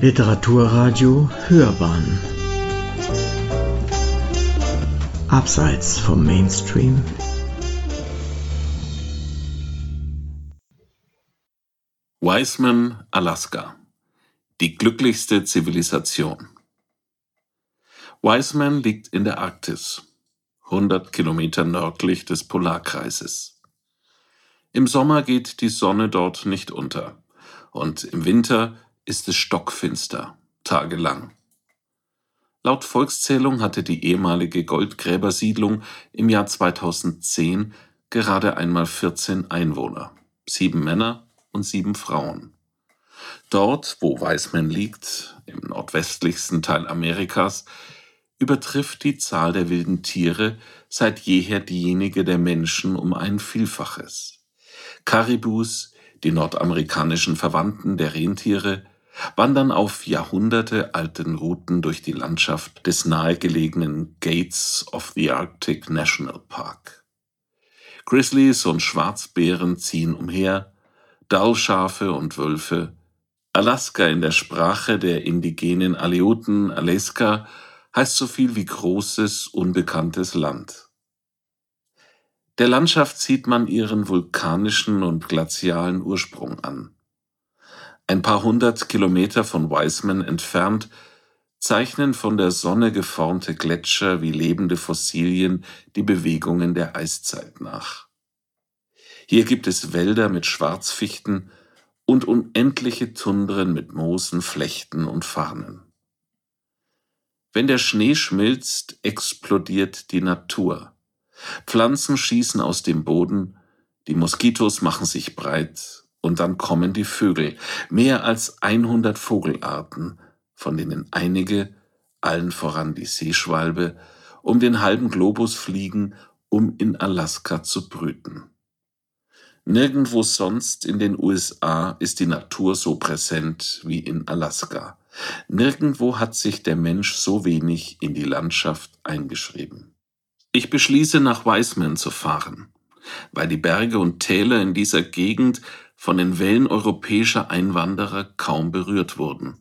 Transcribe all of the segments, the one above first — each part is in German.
Literaturradio Hörbahn. Abseits vom Mainstream. Wiseman, Alaska. Die glücklichste Zivilisation. Wiseman liegt in der Arktis, 100 Kilometer nördlich des Polarkreises. Im Sommer geht die Sonne dort nicht unter. Und im Winter ist es stockfinster, tagelang. Laut Volkszählung hatte die ehemalige Goldgräbersiedlung im Jahr 2010 gerade einmal 14 Einwohner, sieben Männer und sieben Frauen. Dort, wo Weißmann liegt, im nordwestlichsten Teil Amerikas, übertrifft die Zahl der wilden Tiere seit jeher diejenige der Menschen um ein Vielfaches. Karibus, die nordamerikanischen Verwandten der Rentiere, wandern auf jahrhundertealten Routen durch die Landschaft des nahegelegenen Gates of the Arctic National Park. Grizzlies und Schwarzbären ziehen umher, Dallschafe und Wölfe. Alaska in der Sprache der indigenen Aleuten Alaska heißt so viel wie großes, unbekanntes Land. Der Landschaft sieht man ihren vulkanischen und glazialen Ursprung an. Ein paar hundert Kilometer von Wiseman entfernt zeichnen von der Sonne geformte Gletscher wie lebende Fossilien die Bewegungen der Eiszeit nach. Hier gibt es Wälder mit Schwarzfichten und unendliche Tundren mit Moosen, Flechten und Farnen. Wenn der Schnee schmilzt, explodiert die Natur. Pflanzen schießen aus dem Boden, die Moskitos machen sich breit, und dann kommen die Vögel, mehr als 100 Vogelarten, von denen einige, allen voran die Seeschwalbe, um den halben Globus fliegen, um in Alaska zu brüten. Nirgendwo sonst in den USA ist die Natur so präsent wie in Alaska. Nirgendwo hat sich der Mensch so wenig in die Landschaft eingeschrieben. Ich beschließe, nach Wiseman zu fahren, weil die Berge und Täler in dieser Gegend von den Wellen europäischer Einwanderer kaum berührt wurden,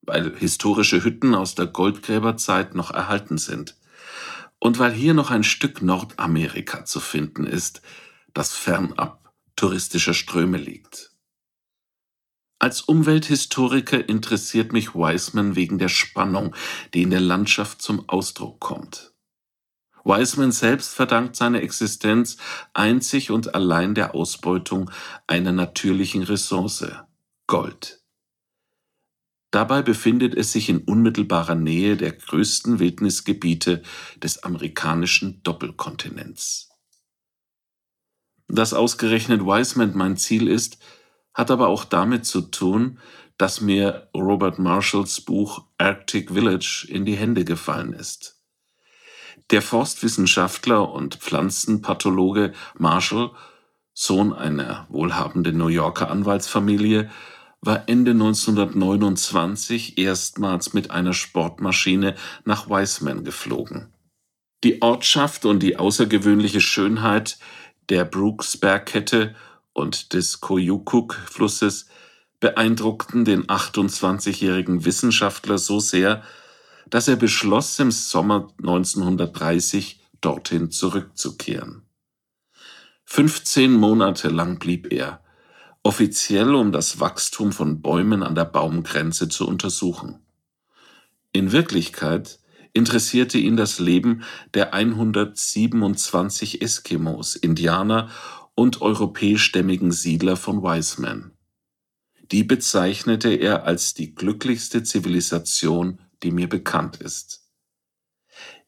weil historische Hütten aus der Goldgräberzeit noch erhalten sind und weil hier noch ein Stück Nordamerika zu finden ist, das fernab touristischer Ströme liegt. Als Umwelthistoriker interessiert mich Wiseman wegen der Spannung, die in der Landschaft zum Ausdruck kommt. Wiseman selbst verdankt seine Existenz einzig und allein der Ausbeutung einer natürlichen Ressource, Gold. Dabei befindet es sich in unmittelbarer Nähe der größten Wildnisgebiete des amerikanischen Doppelkontinents. Dass ausgerechnet Wiseman mein Ziel ist, hat aber auch damit zu tun, dass mir Robert Marshalls Buch Arctic Village in die Hände gefallen ist. Der Forstwissenschaftler und Pflanzenpathologe Marshall, Sohn einer wohlhabenden New Yorker Anwaltsfamilie, war Ende 1929 erstmals mit einer Sportmaschine nach Wiseman geflogen. Die Ortschaft und die außergewöhnliche Schönheit der Brooks-Bergkette und des Koyukuk-Flusses beeindruckten den 28-jährigen Wissenschaftler so sehr, dass er beschloss, im Sommer 1930 dorthin zurückzukehren. 15 Monate lang blieb er, offiziell um das Wachstum von Bäumen an der Baumgrenze zu untersuchen. In Wirklichkeit interessierte ihn das Leben der 127 Eskimos, Indianer und europäischstämmigen Siedler von Wiseman. Die bezeichnete er als die glücklichste Zivilisation die mir bekannt ist.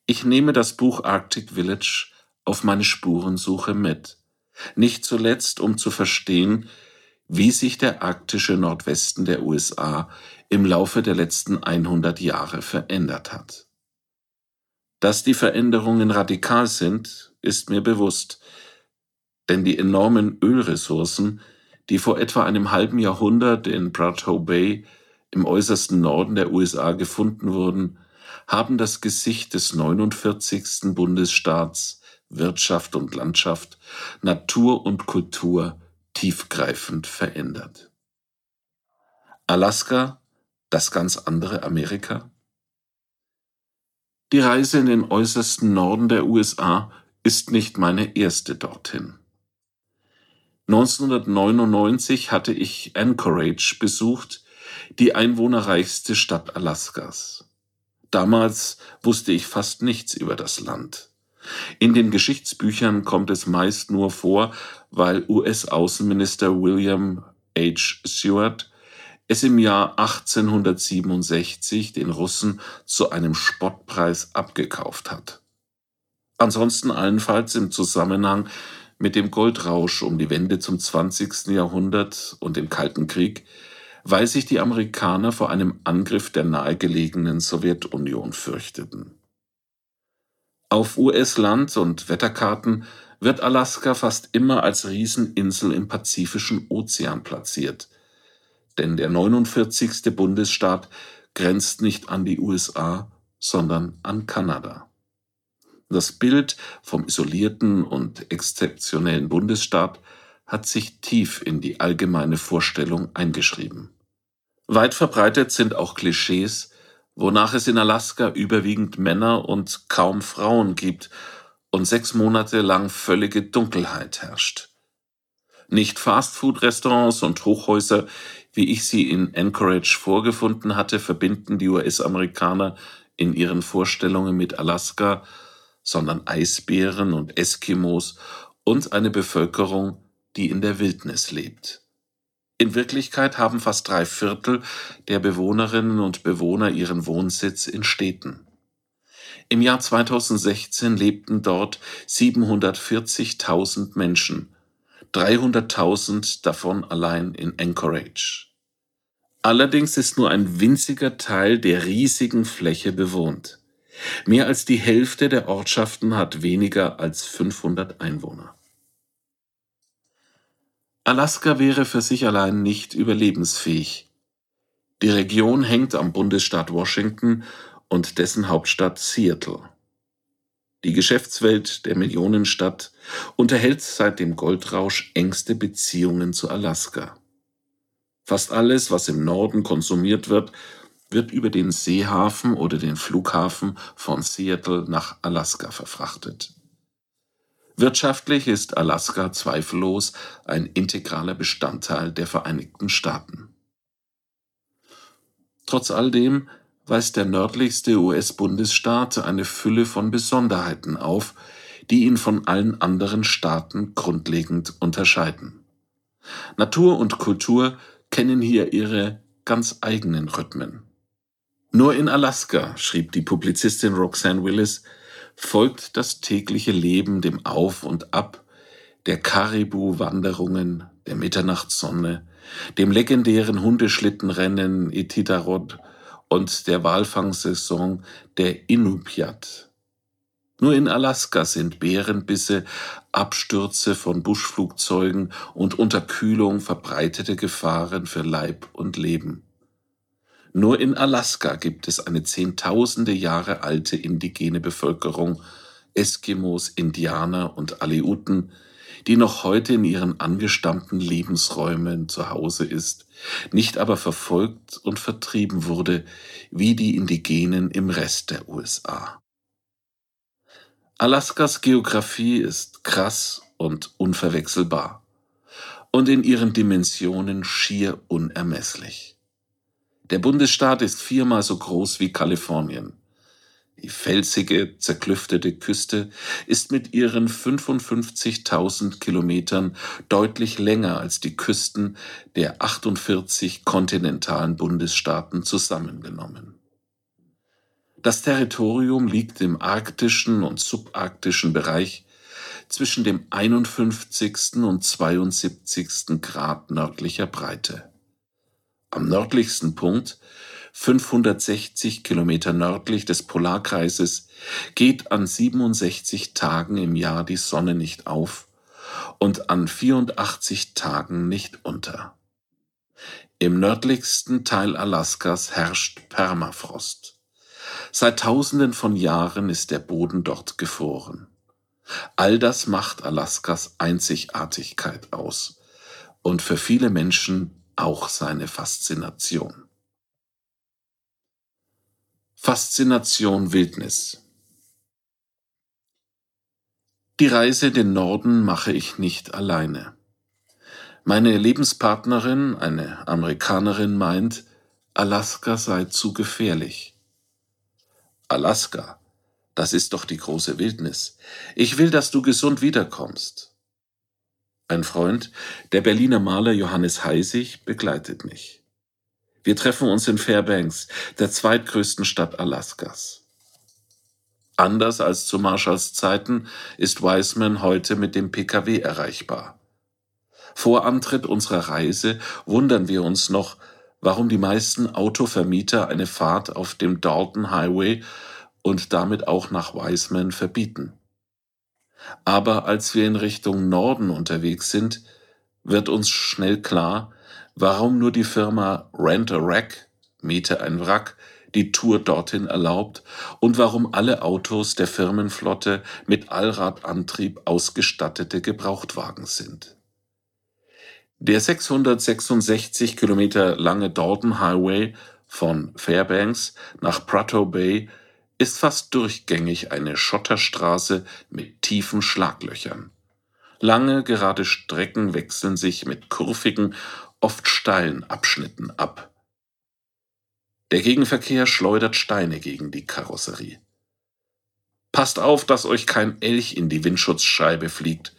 Ich nehme das Buch Arctic Village auf meine Spurensuche mit, nicht zuletzt um zu verstehen, wie sich der arktische Nordwesten der USA im Laufe der letzten 100 Jahre verändert hat. Dass die Veränderungen radikal sind, ist mir bewusst, denn die enormen Ölressourcen, die vor etwa einem halben Jahrhundert in Prato Bay im äußersten Norden der USA gefunden wurden, haben das Gesicht des 49. Bundesstaats Wirtschaft und Landschaft, Natur und Kultur tiefgreifend verändert. Alaska, das ganz andere Amerika? Die Reise in den äußersten Norden der USA ist nicht meine erste dorthin. 1999 hatte ich Anchorage besucht, die einwohnerreichste Stadt Alaskas. Damals wusste ich fast nichts über das Land. In den Geschichtsbüchern kommt es meist nur vor, weil US-Außenminister William H. Seward es im Jahr 1867 den Russen zu einem Spottpreis abgekauft hat. Ansonsten allenfalls im Zusammenhang mit dem Goldrausch um die Wende zum 20. Jahrhundert und dem Kalten Krieg, weil sich die Amerikaner vor einem Angriff der nahegelegenen Sowjetunion fürchteten. Auf US-Land- und Wetterkarten wird Alaska fast immer als Rieseninsel im Pazifischen Ozean platziert, denn der 49. Bundesstaat grenzt nicht an die USA, sondern an Kanada. Das Bild vom isolierten und exzeptionellen Bundesstaat hat sich tief in die allgemeine Vorstellung eingeschrieben. Weit verbreitet sind auch Klischees, wonach es in Alaska überwiegend Männer und kaum Frauen gibt und sechs Monate lang völlige Dunkelheit herrscht. Nicht Fastfood-Restaurants und Hochhäuser, wie ich sie in Anchorage vorgefunden hatte, verbinden die US-Amerikaner in ihren Vorstellungen mit Alaska, sondern Eisbären und Eskimos und eine Bevölkerung, die in der Wildnis lebt. In Wirklichkeit haben fast drei Viertel der Bewohnerinnen und Bewohner ihren Wohnsitz in Städten. Im Jahr 2016 lebten dort 740.000 Menschen, 300.000 davon allein in Anchorage. Allerdings ist nur ein winziger Teil der riesigen Fläche bewohnt. Mehr als die Hälfte der Ortschaften hat weniger als 500 Einwohner. Alaska wäre für sich allein nicht überlebensfähig. Die Region hängt am Bundesstaat Washington und dessen Hauptstadt Seattle. Die Geschäftswelt der Millionenstadt unterhält seit dem Goldrausch engste Beziehungen zu Alaska. Fast alles, was im Norden konsumiert wird, wird über den Seehafen oder den Flughafen von Seattle nach Alaska verfrachtet. Wirtschaftlich ist Alaska zweifellos ein integraler Bestandteil der Vereinigten Staaten. Trotz alldem weist der nördlichste US-Bundesstaat eine Fülle von Besonderheiten auf, die ihn von allen anderen Staaten grundlegend unterscheiden. Natur und Kultur kennen hier ihre ganz eigenen Rhythmen. Nur in Alaska, schrieb die Publizistin Roxanne Willis, folgt das tägliche Leben dem Auf und Ab, der Karibu-Wanderungen, der Mitternachtssonne, dem legendären Hundeschlittenrennen Ititarod und der Walfangsaison der Inupiat. Nur in Alaska sind Bärenbisse, Abstürze von Buschflugzeugen und Unterkühlung verbreitete Gefahren für Leib und Leben. Nur in Alaska gibt es eine zehntausende Jahre alte indigene Bevölkerung, Eskimos, Indianer und Aleuten, die noch heute in ihren angestammten Lebensräumen zu Hause ist, nicht aber verfolgt und vertrieben wurde, wie die Indigenen im Rest der USA. Alaskas Geographie ist krass und unverwechselbar und in ihren Dimensionen schier unermesslich. Der Bundesstaat ist viermal so groß wie Kalifornien. Die felsige, zerklüftete Küste ist mit ihren 55.000 Kilometern deutlich länger als die Küsten der 48 kontinentalen Bundesstaaten zusammengenommen. Das Territorium liegt im arktischen und subarktischen Bereich zwischen dem 51. und 72. Grad nördlicher Breite am nördlichsten Punkt, 560 Kilometer nördlich des Polarkreises, geht an 67 Tagen im Jahr die Sonne nicht auf und an 84 Tagen nicht unter. Im nördlichsten Teil Alaskas herrscht Permafrost. Seit Tausenden von Jahren ist der Boden dort gefroren. All das macht Alaskas Einzigartigkeit aus und für viele Menschen auch seine Faszination. Faszination Wildnis Die Reise in den Norden mache ich nicht alleine. Meine Lebenspartnerin, eine Amerikanerin, meint, Alaska sei zu gefährlich. Alaska, das ist doch die große Wildnis. Ich will, dass du gesund wiederkommst. Ein Freund, der Berliner Maler Johannes Heisig, begleitet mich. Wir treffen uns in Fairbanks, der zweitgrößten Stadt Alaskas. Anders als zu Marshalls Zeiten ist Wiseman heute mit dem Pkw erreichbar. Vor Antritt unserer Reise wundern wir uns noch, warum die meisten Autovermieter eine Fahrt auf dem Dalton Highway und damit auch nach Wiseman verbieten. Aber als wir in Richtung Norden unterwegs sind, wird uns schnell klar, warum nur die Firma Rent a Rack, Miete ein Wrack, die Tour dorthin erlaubt und warum alle Autos der Firmenflotte mit Allradantrieb ausgestattete Gebrauchtwagen sind. Der 666 Kilometer lange Dalton Highway von Fairbanks nach Prato Bay ist fast durchgängig eine Schotterstraße mit tiefen Schlaglöchern. Lange gerade Strecken wechseln sich mit kurvigen, oft steilen Abschnitten ab. Der Gegenverkehr schleudert Steine gegen die Karosserie. Passt auf, dass euch kein Elch in die Windschutzscheibe fliegt,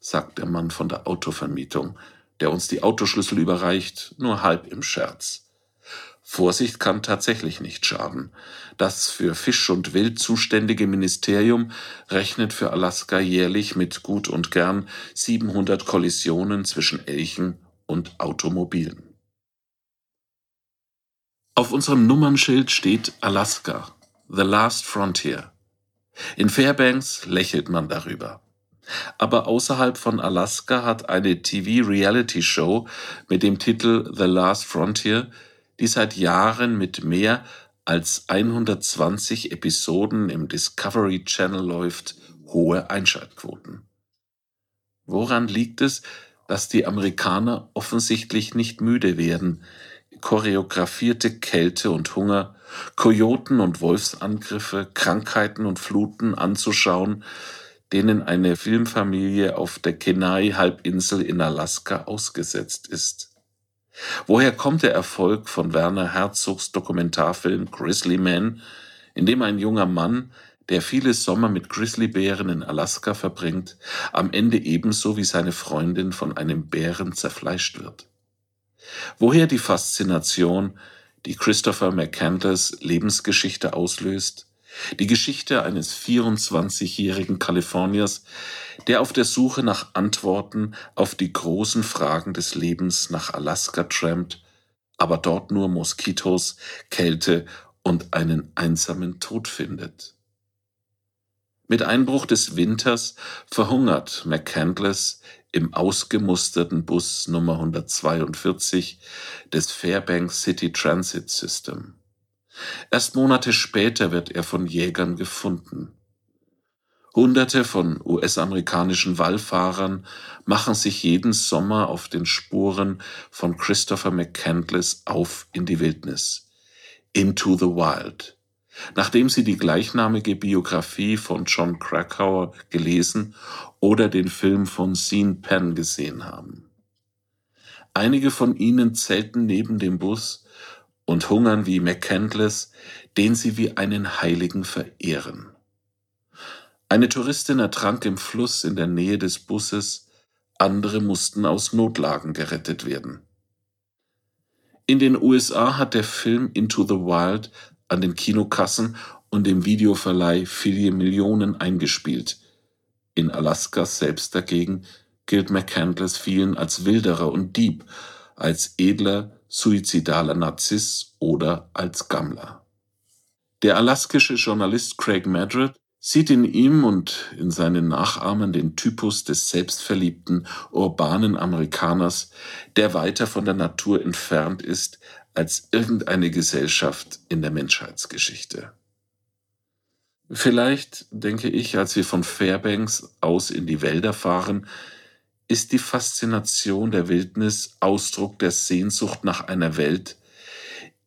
sagt der Mann von der Autovermietung, der uns die Autoschlüssel überreicht, nur halb im Scherz. Vorsicht kann tatsächlich nicht schaden. Das für Fisch und Wild zuständige Ministerium rechnet für Alaska jährlich mit gut und gern 700 Kollisionen zwischen Elchen und Automobilen. Auf unserem Nummernschild steht Alaska, The Last Frontier. In Fairbanks lächelt man darüber. Aber außerhalb von Alaska hat eine TV-Reality-Show mit dem Titel The Last Frontier, die seit Jahren mit mehr als 120 Episoden im Discovery Channel läuft, hohe Einschaltquoten. Woran liegt es, dass die Amerikaner offensichtlich nicht müde werden, choreografierte Kälte und Hunger, Kojoten und Wolfsangriffe, Krankheiten und Fluten anzuschauen, denen eine Filmfamilie auf der Kenai-Halbinsel in Alaska ausgesetzt ist. Woher kommt der Erfolg von Werner Herzogs Dokumentarfilm Grizzly Man, in dem ein junger Mann, der viele Sommer mit Grizzlybären in Alaska verbringt, am Ende ebenso wie seine Freundin von einem Bären zerfleischt wird? Woher die Faszination, die Christopher McCandless Lebensgeschichte auslöst, die Geschichte eines 24-jährigen Kaliforniers, der auf der Suche nach Antworten auf die großen Fragen des Lebens nach Alaska trampt, aber dort nur Moskitos, Kälte und einen einsamen Tod findet. Mit Einbruch des Winters verhungert McCandless im ausgemusterten Bus Nummer 142 des Fairbanks City Transit System. Erst Monate später wird er von Jägern gefunden. Hunderte von US-amerikanischen Wallfahrern machen sich jeden Sommer auf den Spuren von Christopher McCandless auf in die Wildnis. Into the Wild. Nachdem sie die gleichnamige Biografie von John Krakauer gelesen oder den Film von Sean Penn gesehen haben. Einige von ihnen zelten neben dem Bus und hungern wie McCandless, den sie wie einen Heiligen verehren. Eine Touristin ertrank im Fluss in der Nähe des Busses, andere mussten aus Notlagen gerettet werden. In den USA hat der Film Into the Wild an den Kinokassen und dem Videoverleih viele Millionen eingespielt. In Alaska selbst dagegen gilt McCandless vielen als Wilderer und Dieb, als edler, suizidaler Narziss oder als Gammler. Der alaskische Journalist Craig Madrid sieht in ihm und in seinen Nachahmern den Typus des selbstverliebten, urbanen Amerikaners, der weiter von der Natur entfernt ist als irgendeine Gesellschaft in der Menschheitsgeschichte. Vielleicht, denke ich, als wir von Fairbanks aus in die Wälder fahren, ist die Faszination der Wildnis Ausdruck der Sehnsucht nach einer Welt,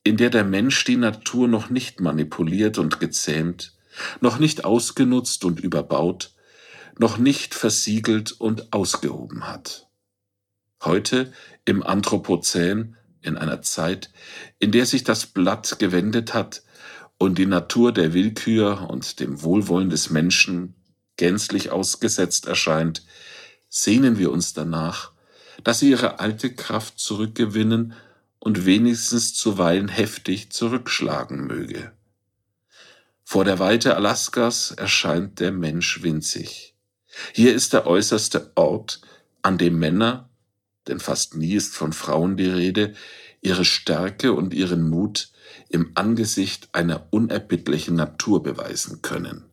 in der der Mensch die Natur noch nicht manipuliert und gezähmt, noch nicht ausgenutzt und überbaut, noch nicht versiegelt und ausgehoben hat. Heute im Anthropozän, in einer Zeit, in der sich das Blatt gewendet hat und die Natur der Willkür und dem Wohlwollen des Menschen gänzlich ausgesetzt erscheint, sehnen wir uns danach, dass sie ihre alte Kraft zurückgewinnen und wenigstens zuweilen heftig zurückschlagen möge. Vor der Weite Alaskas erscheint der Mensch winzig. Hier ist der äußerste Ort, an dem Männer, denn fast nie ist von Frauen die Rede, ihre Stärke und ihren Mut im Angesicht einer unerbittlichen Natur beweisen können.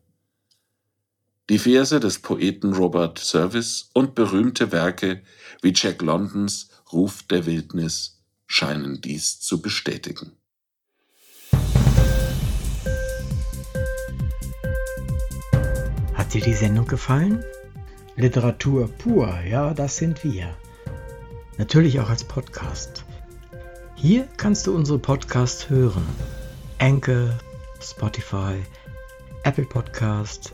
Die Verse des Poeten Robert Service und berühmte Werke wie Jack Londons Ruf der Wildnis scheinen dies zu bestätigen. Hat dir die Sendung gefallen? Literatur pur, ja, das sind wir. Natürlich auch als Podcast. Hier kannst du unsere Podcasts hören. Anchor, Spotify, Apple Podcast,